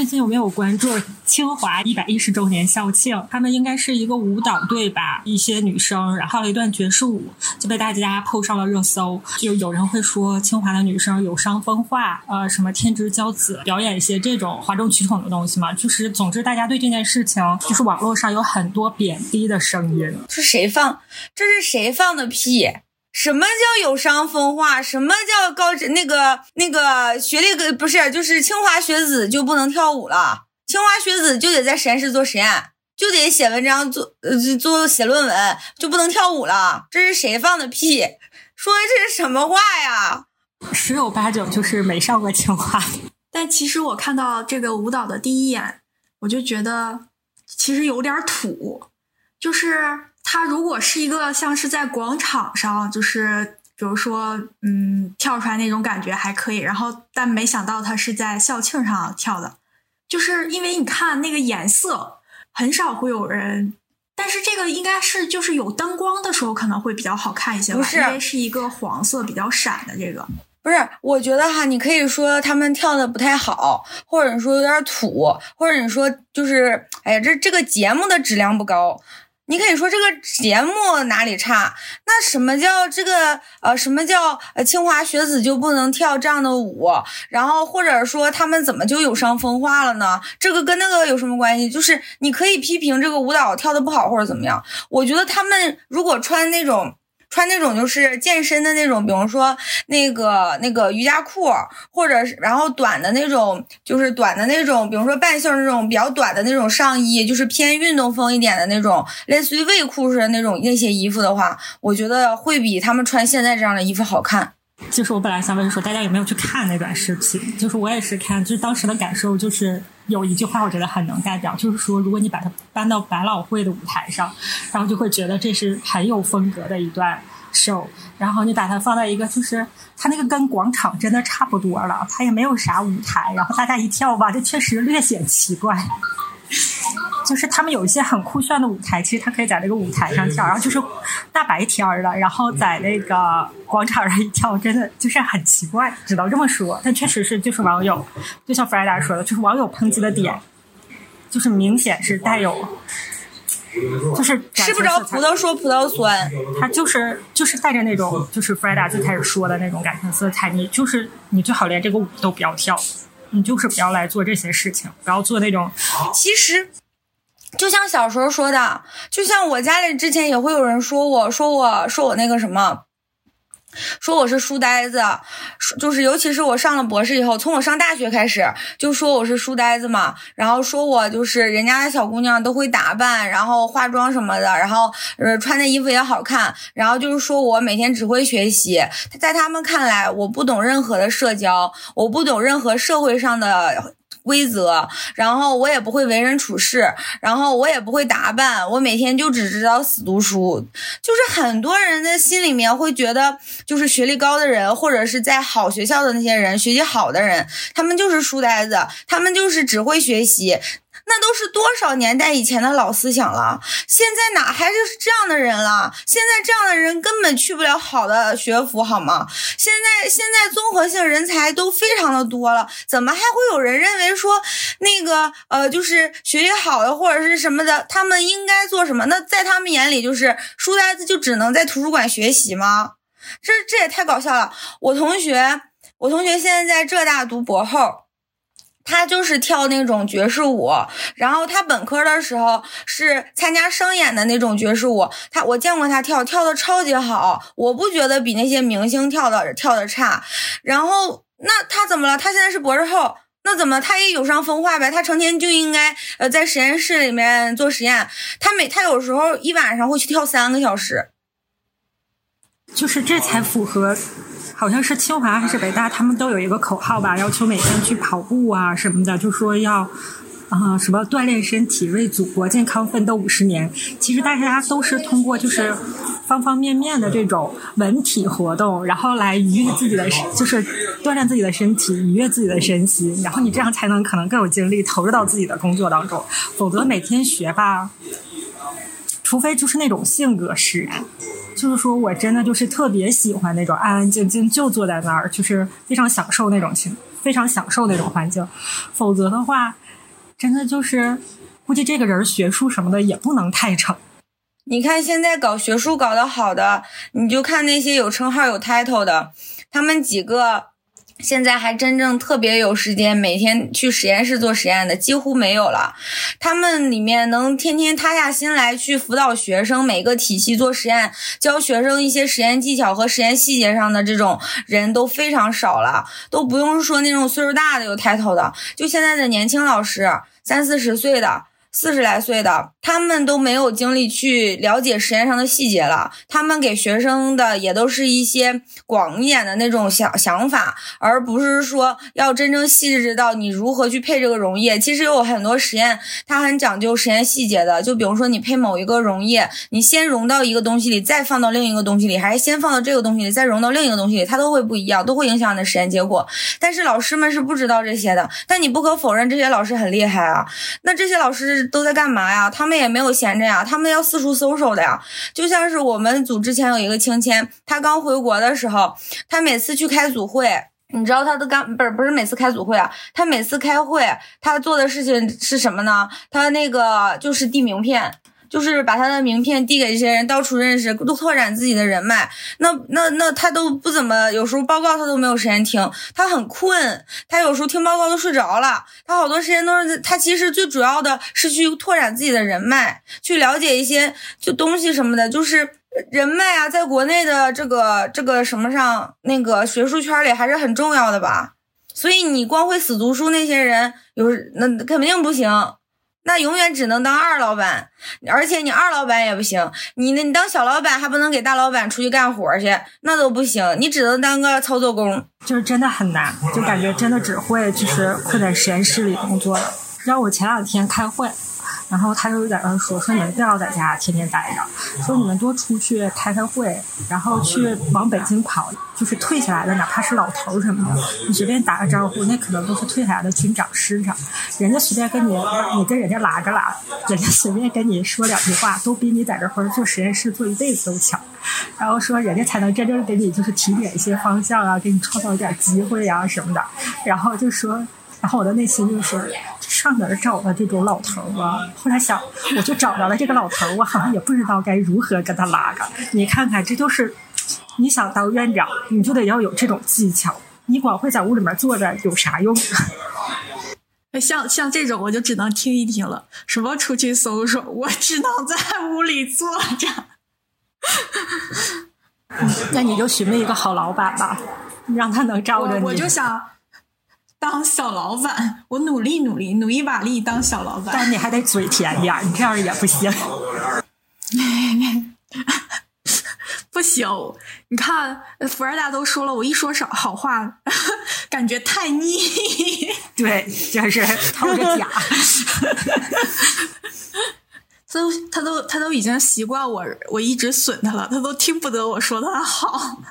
最近有没有关注清华一百一十周年校庆？他们应该是一个舞蹈队吧，一些女生然后了一段爵士舞，就被大家 PO 上了热搜。就有人会说清华的女生有伤风化，呃，什么天之骄子，表演一些这种哗众取宠的东西嘛。就是总之，大家对这件事情，就是网络上有很多贬低的声音。是谁放？这是谁放的屁？什么叫有伤风化？什么叫高那个那个学历不是？就是清华学子就不能跳舞了？清华学子就得在实验室做实验，就得写文章做呃做写论文，就不能跳舞了？这是谁放的屁？说的这是什么话呀？十有八九就是没上过清华。但其实我看到这个舞蹈的第一眼，我就觉得其实有点土，就是。它如果是一个像是在广场上，就是比如说，嗯，跳出来那种感觉还可以。然后，但没想到它是在校庆上跳的，就是因为你看那个颜色，很少会有人。但是这个应该是就是有灯光的时候可能会比较好看一些，不是？因为是一个黄色比较闪的这个。不是，我觉得哈，你可以说他们跳的不太好，或者说有点土，或者你说就是，哎呀，这这个节目的质量不高。你可以说这个节目哪里差？那什么叫这个呃，什么叫呃清华学子就不能跳这样的舞？然后或者说他们怎么就有伤风化了呢？这个跟那个有什么关系？就是你可以批评这个舞蹈跳的不好或者怎么样。我觉得他们如果穿那种。穿那种就是健身的那种，比如说那个那个瑜伽裤，或者是然后短的那种，就是短的那种，比如说半袖那种比较短的那种上衣，就是偏运动风一点的那种，类似于卫裤似的那种那些衣服的话，我觉得会比他们穿现在这样的衣服好看。就是我本来想问说，大家有没有去看那段视频？就是我也是看，就是当时的感受就是有一句话，我觉得很能代表，就是说，如果你把它搬到百老汇的舞台上，然后就会觉得这是很有风格的一段 show。然后你把它放在一个，就是它那个跟广场真的差不多了，它也没有啥舞台，然后大家一跳吧，这确实略显奇怪。就是他们有一些很酷炫的舞台，其实他可以在那个舞台上跳，然后就是大白天儿的，然后在那个广场上一跳，真的就是很奇怪，只能这么说。但确实是，就是网友，就像弗莱达说的，就是网友抨击的点，就是明显是带有，就是吃不着葡萄说葡萄酸，他就是就是带着那种，就是弗莱达最开始说的那种感情色彩。你就是你最好连这个舞都不要跳，你就是不要来做这些事情，不要做那种，其实。就像小时候说的，就像我家里之前也会有人说我说我说我那个什么，说我是书呆子，就是尤其是我上了博士以后，从我上大学开始就说我是书呆子嘛，然后说我就是人家的小姑娘都会打扮，然后化妆什么的，然后呃穿的衣服也好看，然后就是说我每天只会学习，在他们看来我不懂任何的社交，我不懂任何社会上的。规则，然后我也不会为人处事，然后我也不会打扮，我每天就只知道死读书。就是很多人的心里面会觉得，就是学历高的人，或者是在好学校的那些人，学习好的人，他们就是书呆子，他们就是只会学习。那都是多少年代以前的老思想了，现在哪还是这样的人了？现在这样的人根本去不了好的学府，好吗？现在现在综合性人才都非常的多了，怎么还会有人认为说那个呃，就是学习好的或者是什么的，他们应该做什么？那在他们眼里，就是书呆子就只能在图书馆学习吗？这这也太搞笑了！我同学，我同学现在在浙大读博后。他就是跳那种爵士舞，然后他本科的时候是参加商演的那种爵士舞，他我见过他跳，跳的超级好，我不觉得比那些明星跳的跳的差。然后那他怎么了？他现在是博士后，那怎么他也有伤风化呗？他成天就应该呃在实验室里面做实验，他每他有时候一晚上会去跳三个小时，就是这才符合。好像是清华还是北大，他们都有一个口号吧，要求每天去跑步啊什么的，就说要啊、什么锻炼身体，为祖国健康奋斗五十年。其实大家都是通过就是方方面面的这种文体活动，然后来愉悦自己的，就是锻炼自己的身体，愉悦自己的身心，然后你这样才能可能更有精力投入到自己的工作当中。否则每天学吧，除非就是那种性格使然。就是说我真的就是特别喜欢那种安安静静就坐在那儿，就是非常享受那种情，非常享受那种环境。否则的话，真的就是估计这个人学术什么的也不能太成。你看现在搞学术搞得好的，你就看那些有称号有 title 的，他们几个现在还真正特别有时间每天去实验室做实验的几乎没有了。他们里面能天天塌下心来去辅导学生每个体系做实验，教学生一些实验技巧和实验细节上的这种人都非常少了，都不用说那种岁数大的有 title 的，就现在的年轻老师，三四十岁的。四十来岁的，他们都没有精力去了解实验上的细节了。他们给学生的也都是一些广一点的那种想想法，而不是说要真正细致到你如何去配这个溶液。其实有很多实验，它很讲究实验细节的。就比如说你配某一个溶液，你先溶到一个东西里，再放到另一个东西里，还是先放到这个东西里，再溶到另一个东西里，它都会不一样，都会影响你的实验结果。但是老师们是不知道这些的。但你不可否认，这些老师很厉害啊。那这些老师。都在干嘛呀？他们也没有闲着呀，他们要四处搜搜的呀。就像是我们组之前有一个青签，他刚回国的时候，他每次去开组会，你知道他都干不是不是每次开组会啊？他每次开会，他做的事情是什么呢？他那个就是递名片。就是把他的名片递给这些人，到处认识，都拓展自己的人脉。那那那他都不怎么，有时候报告他都没有时间听，他很困，他有时候听报告都睡着了。他好多时间都是他其实最主要的是去拓展自己的人脉，去了解一些就东西什么的，就是人脉啊，在国内的这个这个什么上，那个学术圈里还是很重要的吧。所以你光会死读书那些人，有那肯定不行。那永远只能当二老板，而且你二老板也不行，你那你当小老板还不能给大老板出去干活去，那都不行，你只能当个操作工，就是真的很难，就感觉真的只会就是会在实验室里工作了。让我前两天开会。然后他就在那说：“说你们不要在家天天待着，说你们多出去开开会，然后去往北京跑。就是退下来的，哪怕是老头什么的，你随便打个招呼，那可能都是退下来的军长师长。人家随便跟你，你跟人家拉个拉，人家随便跟你说两句话，都比你在这会儿做实验室做一辈子都强。然后说人家才能真正给你就是提点一些方向啊，给你创造一点机会啊什么的。然后就说，然后我的内心就是。”上哪儿找的这种老头啊？后来想，我就找着了这个老头我好像也不知道该如何跟他拉个。你看看，这就是你想当院长，你就得要有这种技巧。你光会在屋里面坐着有啥用？像像这种，我就只能听一听了。什么出去搜搜，我只能在屋里坐着。那你就寻觅一个好老板吧，让他能罩着你。我就想。当小老板，我努力努力努一把力当小老板，但你还得嘴甜点，你这样也不行。不行，你看福尔达都说了，我一说少好话，感觉太腻。对，就是套着假。他都他都他都已经习惯我，我一直损他了，他都听不得我说他好。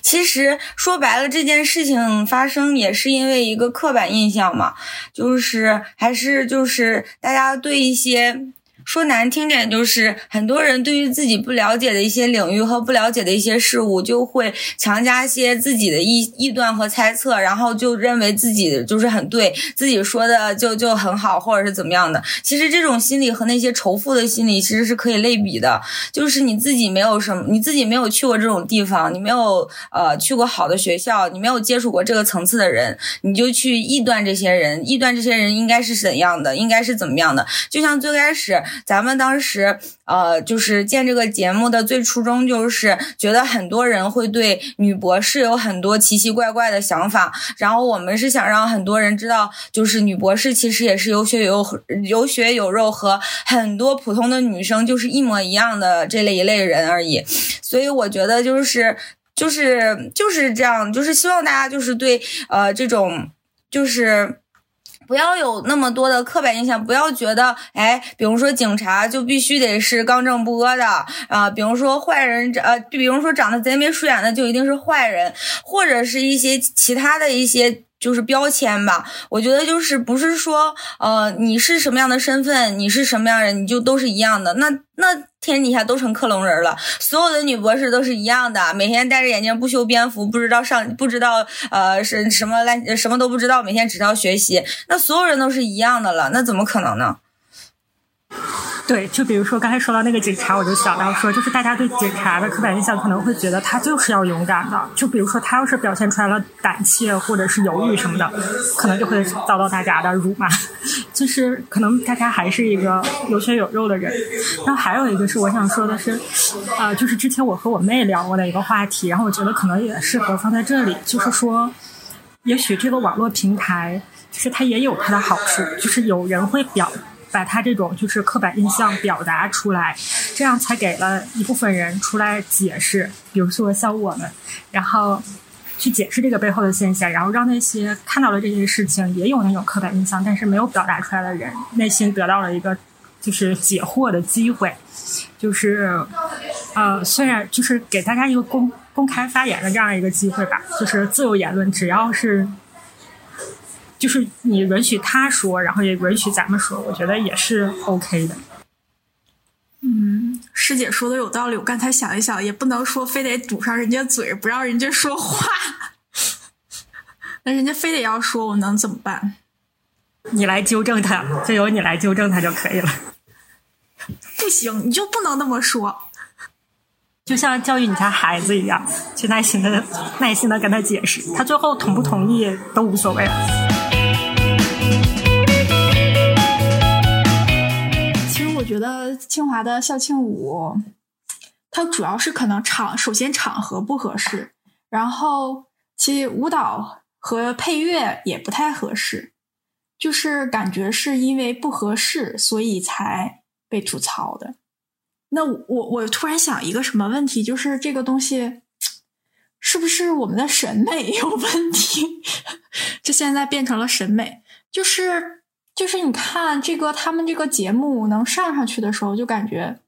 其实说白了，这件事情发生也是因为一个刻板印象嘛，就是还是就是大家对一些。说难听点，就是很多人对于自己不了解的一些领域和不了解的一些事物，就会强加些自己的臆臆断和猜测，然后就认为自己就是很对，自己说的就就很好，或者是怎么样的。其实这种心理和那些仇富的心理其实是可以类比的，就是你自己没有什么，你自己没有去过这种地方，你没有呃去过好的学校，你没有接触过这个层次的人，你就去臆断这些人，臆断这些人应该是怎样的，应该是怎么样的。就像最开始。咱们当时，呃，就是建这个节目的最初衷，就是觉得很多人会对女博士有很多奇奇怪怪的想法，然后我们是想让很多人知道，就是女博士其实也是有血有有血有肉，和很多普通的女生就是一模一样的这类一类人而已。所以我觉得就是就是就是这样，就是希望大家就是对呃这种就是。不要有那么多的刻板印象，不要觉得，哎，比如说警察就必须得是刚正不阿的啊、比如说坏人，呃，比如说长得贼眉鼠眼的就一定是坏人，或者是一些其他的一些就是标签吧。我觉得就是不是说，呃，你是什么样的身份，你是什么样的人，你就都是一样的。那那天底下都成克隆人了，所有的女博士都是一样的，每天戴着眼镜不修边幅，不知道上不知道呃是什么来什么都不知道，每天只知道学习，那所有人都是一样的了，那怎么可能呢？对，就比如说刚才说到那个警察，我就想到说，就是大家对警察的刻板印象可能会觉得他就是要勇敢的。就比如说他要是表现出来了胆怯或者是犹豫什么的，可能就会遭到大家的辱骂。就是可能大家还是一个有血有肉的人。然后还有一个是我想说的是，呃，就是之前我和我妹聊过的一个话题，然后我觉得可能也适合放在这里，就是说，也许这个网络平台，就是它也有它的好处，就是有人会表。把他这种就是刻板印象表达出来，这样才给了一部分人出来解释，比如说像我们，然后去解释这个背后的现象，然后让那些看到了这件事情也有那种刻板印象，但是没有表达出来的人，内心得到了一个就是解惑的机会，就是呃，虽然就是给大家一个公公开发言的这样一个机会吧，就是自由言论，只要是。就是你允许他说，然后也允许咱们说，我觉得也是 OK 的。嗯，师姐说的有道理。我刚才想一想，也不能说非得堵上人家嘴，不让人家说话。那人家非得要说，我能怎么办？你来纠正他，就由你来纠正他就可以了。不行，你就不能那么说。就像教育你家孩子一样，去耐心的、耐心的跟他解释，他最后同不同意都无所谓了。觉得清华的校庆舞，它主要是可能场首先场合不合适，然后其实舞蹈和配乐也不太合适，就是感觉是因为不合适，所以才被吐槽的。那我我突然想一个什么问题，就是这个东西是不是我们的审美有问题？这现在变成了审美，就是就是你看这个他们这个节目能上上去的时候，就感觉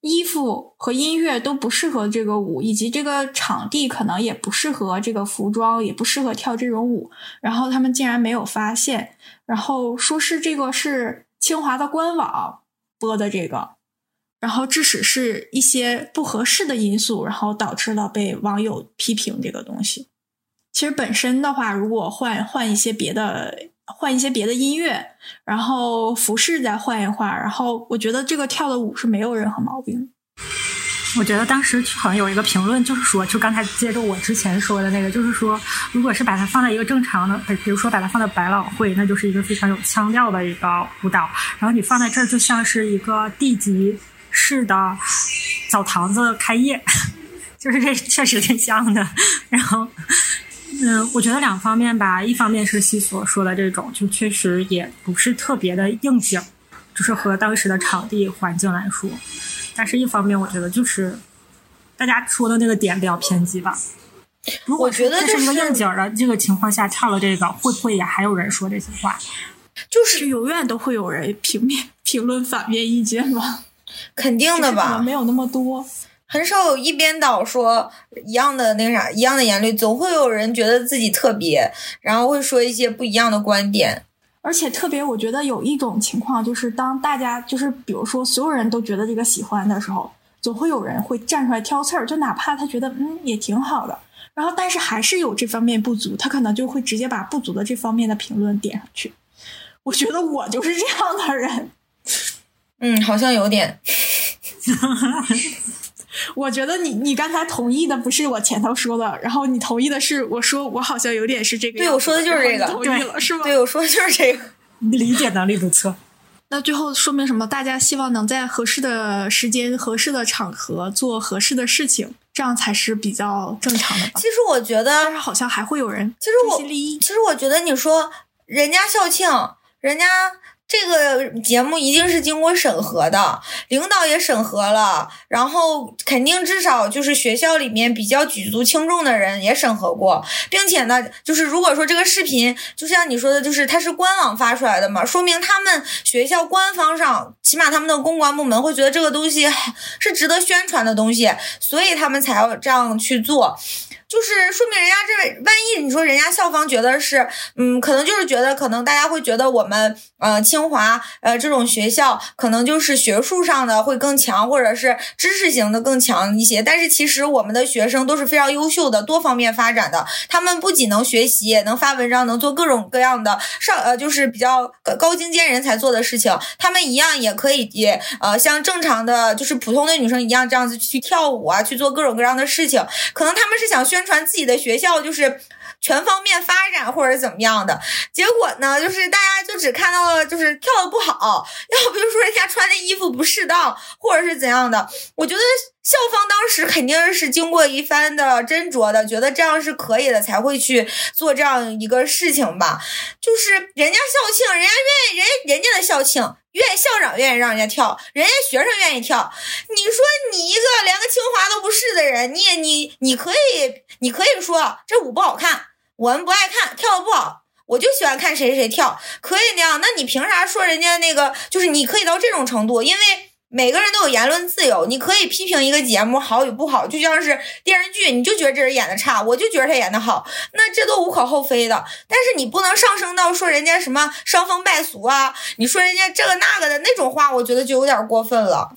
衣服和音乐都不适合这个舞，以及这个场地可能也不适合这个服装，也不适合跳这种舞。然后他们竟然没有发现，然后说是这个是清华的官网播的这个。然后，致使是一些不合适的因素，然后导致了被网友批评这个东西。其实本身的话，如果换换一些别的，换一些别的音乐，然后服饰再换一换，然后我觉得这个跳的舞是没有任何毛病。我觉得当时好像有一个评论，就是说，就刚才接着我之前说的那个，就是说，如果是把它放在一个正常的，比如说把它放在百老汇，那就是一个非常有腔调的一个舞蹈，然后你放在这儿，就像是一个地级。市的，澡堂子开业，就是这确实挺像的。然后，嗯，我觉得两方面吧，一方面是西所说的这种，就确实也不是特别的应景，就是和当时的场地环境来说。但是，一方面我觉得就是大家说的那个点比较偏激吧。如果觉得这是一个应景的这个情况下跳了这个，会不会也还有人说这些话？就是永远都会有人评面评论反面意见吗？肯定的吧，没有那么多，很少有一边倒说一样的那个啥一样的言论，总会有人觉得自己特别，然后会说一些不一样的观点。而且特别，我觉得有一种情况就是，当大家就是比如说所有人都觉得这个喜欢的时候，总会有人会站出来挑刺儿，就哪怕他觉得嗯也挺好的，然后但是还是有这方面不足，他可能就会直接把不足的这方面的评论点上去。我觉得我就是这样的人。嗯，好像有点。我觉得你你刚才同意的不是我前头说的，然后你同意的是我说我好像有点是这个。对，我说的就是这个。同意了是吗？对，我说的就是这个。你理解能力不错。那最后说明什么？大家希望能在合适的时间、合适的场合做合适的事情，这样才是比较正常的吧？其实我觉得，但是好像还会有人其实我。其实我觉得，你说人家校庆，人家。这个节目一定是经过审核的，领导也审核了，然后肯定至少就是学校里面比较举足轻重的人也审核过，并且呢，就是如果说这个视频就像你说的，就是它是官网发出来的嘛，说明他们学校官方上，起码他们的公关部门会觉得这个东西 是值得宣传的东西，所以他们才要这样去做。就是说明人家这万一你说人家校方觉得是，嗯，可能就是觉得可能大家会觉得我们呃清华呃这种学校可能就是学术上的会更强，或者是知识型的更强一些。但是其实我们的学生都是非常优秀的，多方面发展的。他们不仅能学习，能发文章，能做各种各样的上呃就是比较高精尖人才做的事情。他们一样也可以也呃像正常的就是普通的女生一样这样子去跳舞啊，去做各种各样的事情。可能他们是想宣。宣传自己的学校就是全方面发展或者怎么样的，结果呢，就是大家就只看到了就是跳的不好，要不就说人家穿的衣服不适当，或者是怎样的。我觉得校方当时肯定是经过一番的斟酌的，觉得这样是可以的，才会去做这样一个事情吧。就是人家校庆，人家愿意，人人家的校庆。愿校长愿意让人家跳，人家学生愿意跳。你说你一个连个清华都不是的人，你也你你可以你可以说这舞不好看，我们不爱看，跳的不好，我就喜欢看谁谁跳，可以那样。那你凭啥说人家那个？就是你可以到这种程度，因为。每个人都有言论自由，你可以批评一个节目好与不好，就像是电视剧，你就觉得这人演的差，我就觉得他演的好，那这都无可厚非的。但是你不能上升到说人家什么伤风败俗啊，你说人家这个那个的那种话，我觉得就有点过分了。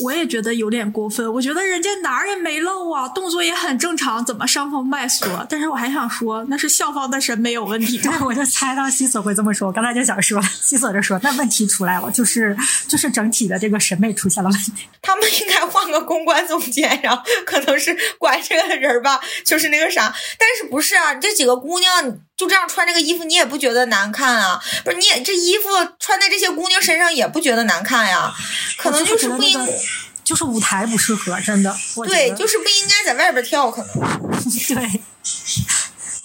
我也觉得有点过分，我觉得人家哪儿也没漏啊，动作也很正常，怎么伤风败俗？但是我还想说，那是校方的审美有问题。对，我就猜到西索会这么说，我刚才就想说，西索就说，那问题出来了，就是就是整体的这个审美出现了问题。他们应该换个公关总监，然后可能是管这个人吧，就是那个啥。但是不是啊？这几个姑娘就这样穿这个衣服，你也不觉得难看啊？不是，你也这衣服穿在这些姑娘身上也不觉得难看呀？可能就是不应。就是舞台不适合，真的。对，就是不应该在外边跳，可能。对，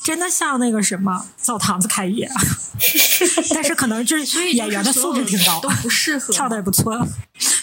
真的像那个什么澡堂子开业，但是可能就是演员的素质挺高，都不适合，跳的也不错。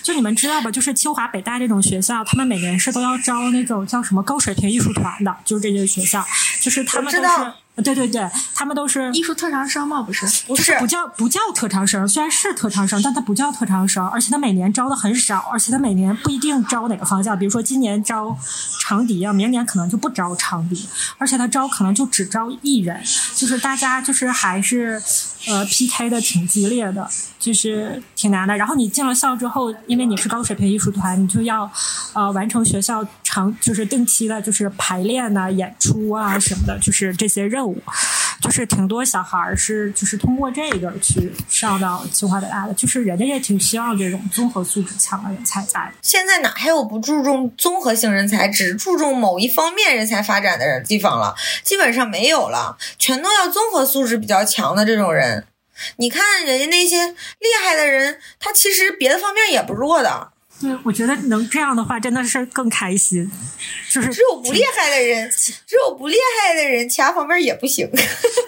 就你们知道吧？就是清华、北大这种学校，他们每年是都要招那种叫什么高水平艺术团的，就是这些学校，就是他们都是。对对对，他们都是艺术特长生吗？不是，不是，不叫不叫特长生，虽然是特长生，但他不叫特长生，而且他每年招的很少，而且他每年不一定招哪个方向，比如说今年招长笛啊，明年可能就不招长笛，而且他招可能就只招一人，就是大家就是还是呃 PK 的挺激烈的，就是挺难的。然后你进了校之后，因为你是高水平艺术团，你就要呃完成学校就是定期的，就是排练呐、演出啊什么的，就是这些任务。就是挺多小孩儿是就是通过这个去上到清华北大的，就是人家也挺希望这种综合素质强的人才在。现在哪还有不注重综合性人才，只注重某一方面人才发展的人地方了？基本上没有了，全都要综合素质比较强的这种人。你看人家那些厉害的人，他其实别的方面也不弱的。对，我觉得能这样的话，真的是更开心。就是只有不厉害的人，只有不厉害的人，其他方面也不行。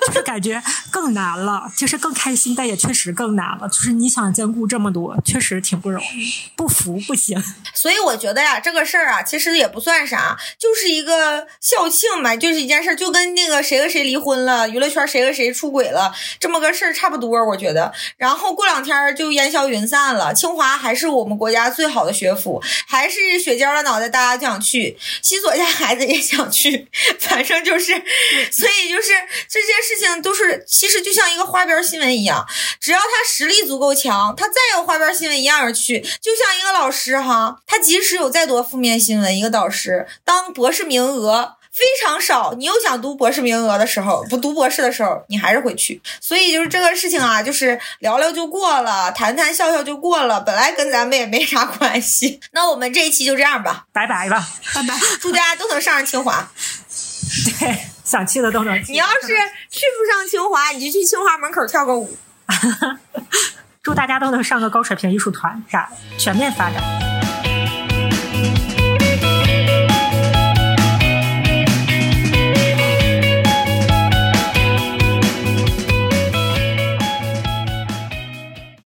就是感觉更难了，就是更开心，但也确实更难了。就是你想兼顾这么多，确实挺不容易。不服不行。所以我觉得呀，这个事儿啊，其实也不算啥，就是一个校庆嘛，就是一件事，就跟那个谁和谁离婚了，娱乐圈谁和谁出轨了这么个事儿差不多。我觉得，然后过两天就烟消云散了。清华还是我们国家最好。好的学府还是雪尖的脑袋，大家就想去。西索家孩子也想去，反正就是，所以就是这些事情都是，其实就像一个花边新闻一样，只要他实力足够强，他再有花边新闻一样而去。就像一个老师哈，他即使有再多负面新闻，一个导师当博士名额。非常少，你又想读博士名额的时候，不读博士的时候，你还是会去。所以就是这个事情啊，就是聊聊就过了，谈谈笑笑就过了，本来跟咱们也没啥关系。那我们这一期就这样吧，拜拜吧，拜拜，祝大家都能上上清华。对，想去的都能。你要是去不上清华，你就去清华门口跳个舞。祝大家都能上个高水平艺术团，啥全面发展。